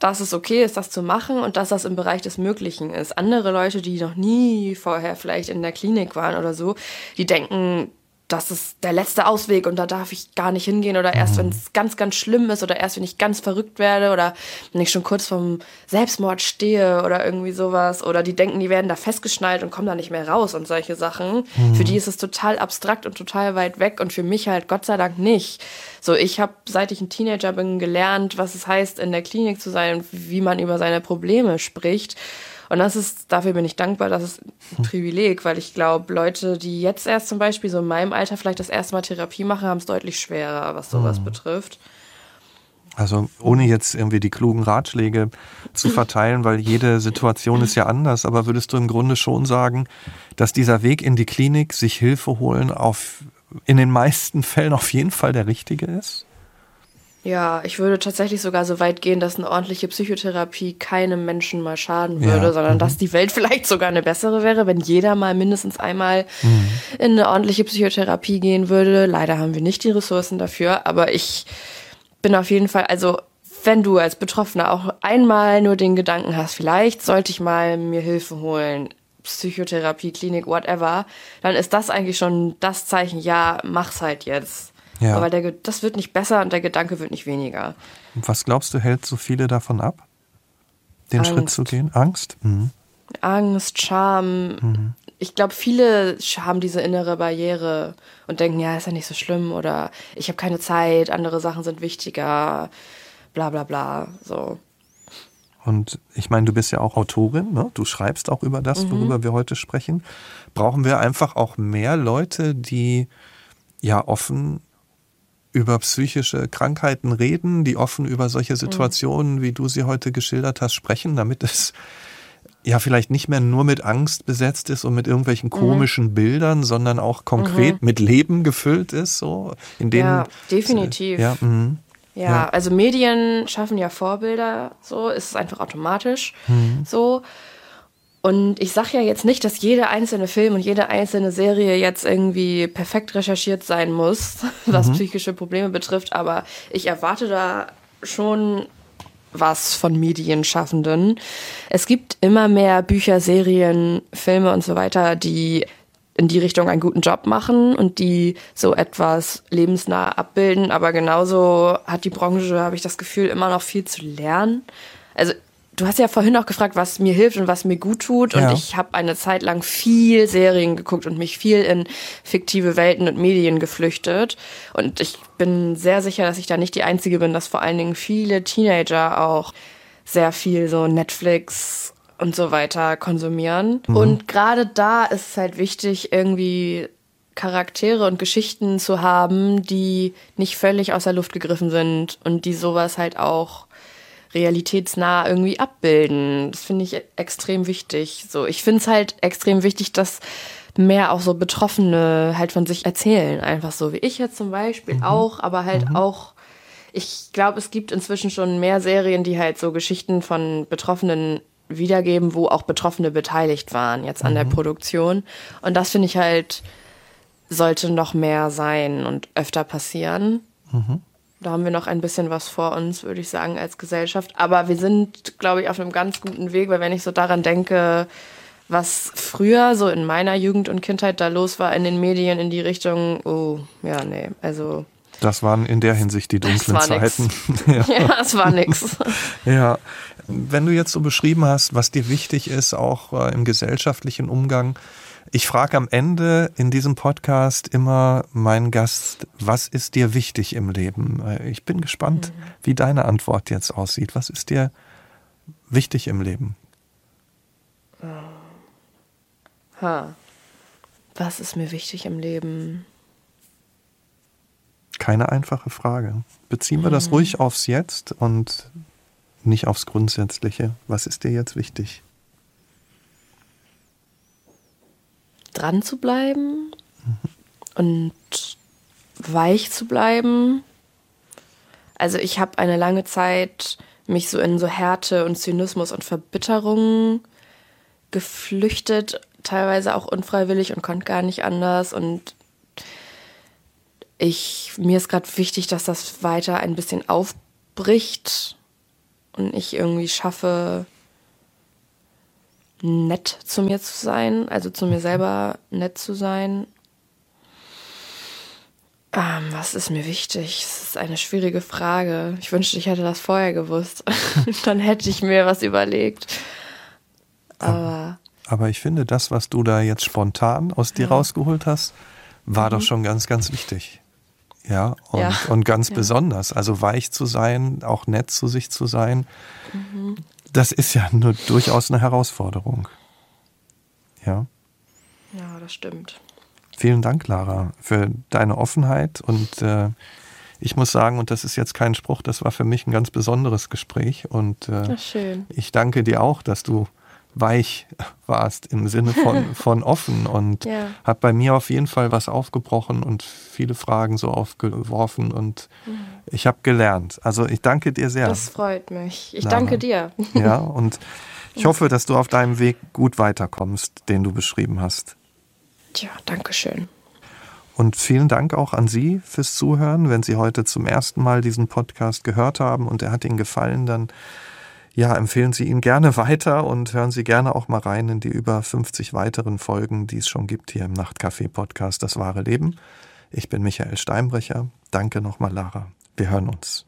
dass es okay ist, das zu machen und dass das im Bereich des Möglichen ist. Andere Leute, die noch nie vorher vielleicht in der Klinik waren oder so, die denken, das ist der letzte Ausweg und da darf ich gar nicht hingehen oder erst, mhm. wenn es ganz, ganz schlimm ist oder erst, wenn ich ganz verrückt werde oder wenn ich schon kurz vorm Selbstmord stehe oder irgendwie sowas oder die denken, die werden da festgeschnallt und kommen da nicht mehr raus und solche Sachen. Mhm. Für die ist es total abstrakt und total weit weg und für mich halt Gott sei Dank nicht. So, ich habe, seit ich ein Teenager bin, gelernt, was es heißt, in der Klinik zu sein und wie man über seine Probleme spricht. Und das ist, dafür bin ich dankbar, das ist ein Privileg, weil ich glaube, Leute, die jetzt erst zum Beispiel so in meinem Alter vielleicht das erste Mal Therapie machen, haben es deutlich schwerer, was sowas mhm. betrifft. Also ohne jetzt irgendwie die klugen Ratschläge zu verteilen, weil jede Situation ist ja anders, aber würdest du im Grunde schon sagen, dass dieser Weg in die Klinik, sich Hilfe holen, auf in den meisten Fällen auf jeden Fall der richtige ist? Ja, ich würde tatsächlich sogar so weit gehen, dass eine ordentliche Psychotherapie keinem Menschen mal schaden würde, ja. sondern mhm. dass die Welt vielleicht sogar eine bessere wäre, wenn jeder mal mindestens einmal mhm. in eine ordentliche Psychotherapie gehen würde. Leider haben wir nicht die Ressourcen dafür, aber ich bin auf jeden Fall, also wenn du als Betroffener auch einmal nur den Gedanken hast, vielleicht sollte ich mal mir Hilfe holen, Psychotherapie, Klinik, whatever, dann ist das eigentlich schon das Zeichen, ja, mach's halt jetzt. Ja. Aber der, das wird nicht besser und der Gedanke wird nicht weniger. Was glaubst du, hält so viele davon ab, den Angst. Schritt zu gehen? Angst? Mhm. Angst, Scham. Mhm. Ich glaube, viele haben diese innere Barriere und denken, ja, ist ja nicht so schlimm oder ich habe keine Zeit, andere Sachen sind wichtiger, bla bla bla. So. Und ich meine, du bist ja auch Autorin, ne? du schreibst auch über das, mhm. worüber wir heute sprechen. Brauchen wir einfach auch mehr Leute, die ja offen über psychische Krankheiten reden, die offen über solche mhm. Situationen, mhm. wie du sie heute geschildert hast, sprechen, damit es ja vielleicht nicht mehr nur mit Angst besetzt ist und mit irgendwelchen mhm. komischen mhm. Bildern, sondern auch konkret mhm. mit Leben gefüllt ist, so in denen ja definitiv ja, mh. ja, ja, also Medien schaffen ja Vorbilder, so ist es einfach automatisch, mhm. so und ich sage ja jetzt nicht, dass jeder einzelne Film und jede einzelne Serie jetzt irgendwie perfekt recherchiert sein muss, was mhm. psychische Probleme betrifft, aber ich erwarte da schon was von Medienschaffenden. Es gibt immer mehr Bücher, Serien, Filme und so weiter, die in die Richtung einen guten Job machen und die so etwas lebensnah abbilden. Aber genauso hat die Branche, habe ich das Gefühl, immer noch viel zu lernen. Also du hast ja vorhin auch gefragt, was mir hilft und was mir gut tut. Und ja. ich habe eine Zeit lang viel Serien geguckt und mich viel in fiktive Welten und Medien geflüchtet. Und ich bin sehr sicher, dass ich da nicht die Einzige bin, dass vor allen Dingen viele Teenager auch sehr viel so Netflix und so weiter konsumieren. Mhm. Und gerade da ist es halt wichtig, irgendwie Charaktere und Geschichten zu haben, die nicht völlig aus der Luft gegriffen sind und die sowas halt auch realitätsnah irgendwie abbilden. Das finde ich extrem wichtig. So, ich finde es halt extrem wichtig, dass mehr auch so Betroffene halt von sich erzählen. Einfach so wie ich jetzt zum Beispiel mhm. auch, aber halt mhm. auch, ich glaube, es gibt inzwischen schon mehr Serien, die halt so Geschichten von Betroffenen wiedergeben, wo auch Betroffene beteiligt waren jetzt an mhm. der Produktion. Und das finde ich halt, sollte noch mehr sein und öfter passieren. Mhm. Da haben wir noch ein bisschen was vor uns, würde ich sagen, als Gesellschaft. Aber wir sind, glaube ich, auf einem ganz guten Weg, weil wenn ich so daran denke, was früher so in meiner Jugend und Kindheit da los war in den Medien in die Richtung, oh, ja, nee, also. Das waren in der Hinsicht die dunklen Zeiten. ja. ja, es war nix. ja. Wenn du jetzt so beschrieben hast, was dir wichtig ist, auch äh, im gesellschaftlichen Umgang, ich frage am Ende in diesem Podcast immer meinen Gast, was ist dir wichtig im Leben? Ich bin gespannt, mhm. wie deine Antwort jetzt aussieht. Was ist dir wichtig im Leben? Ha. Was ist mir wichtig im Leben? Keine einfache Frage. Beziehen wir das mhm. ruhig aufs Jetzt und nicht aufs Grundsätzliche. Was ist dir jetzt wichtig? Dran zu bleiben mhm. und weich zu bleiben. Also ich habe eine lange Zeit mich so in so Härte und Zynismus und Verbitterung geflüchtet, teilweise auch unfreiwillig und konnte gar nicht anders. Und ich, mir ist gerade wichtig, dass das weiter ein bisschen aufbricht und ich irgendwie schaffe, nett zu mir zu sein, also zu mir mhm. selber nett zu sein. Ähm, was ist mir wichtig? Das ist eine schwierige Frage. Ich wünschte, ich hätte das vorher gewusst. Dann hätte ich mir was überlegt. Aber, aber ich finde, das, was du da jetzt spontan aus dir ja. rausgeholt hast, war mhm. doch schon ganz, ganz wichtig. Ja, und, ja. und ganz ja. besonders. Also weich zu sein, auch nett zu sich zu sein. Mhm. Das ist ja nur durchaus eine Herausforderung. Ja. Ja, das stimmt. Vielen Dank, Lara, für deine Offenheit. Und äh, ich muss sagen, und das ist jetzt kein Spruch, das war für mich ein ganz besonderes Gespräch. Und äh, ich danke dir auch, dass du weich warst im Sinne von, von offen und ja. hat bei mir auf jeden Fall was aufgebrochen und viele Fragen so aufgeworfen und mhm. ich habe gelernt. Also ich danke dir sehr. Das freut mich. Ich Lara. danke dir. Ja, und ich hoffe, dass du auf deinem Weg gut weiterkommst, den du beschrieben hast. Tja, danke schön. Und vielen Dank auch an Sie fürs Zuhören. Wenn Sie heute zum ersten Mal diesen Podcast gehört haben und er hat Ihnen gefallen, dann ja, empfehlen Sie ihn gerne weiter und hören Sie gerne auch mal rein in die über 50 weiteren Folgen, die es schon gibt hier im Nachtcafé-Podcast Das wahre Leben. Ich bin Michael Steinbrecher. Danke nochmal, Lara. Wir hören uns.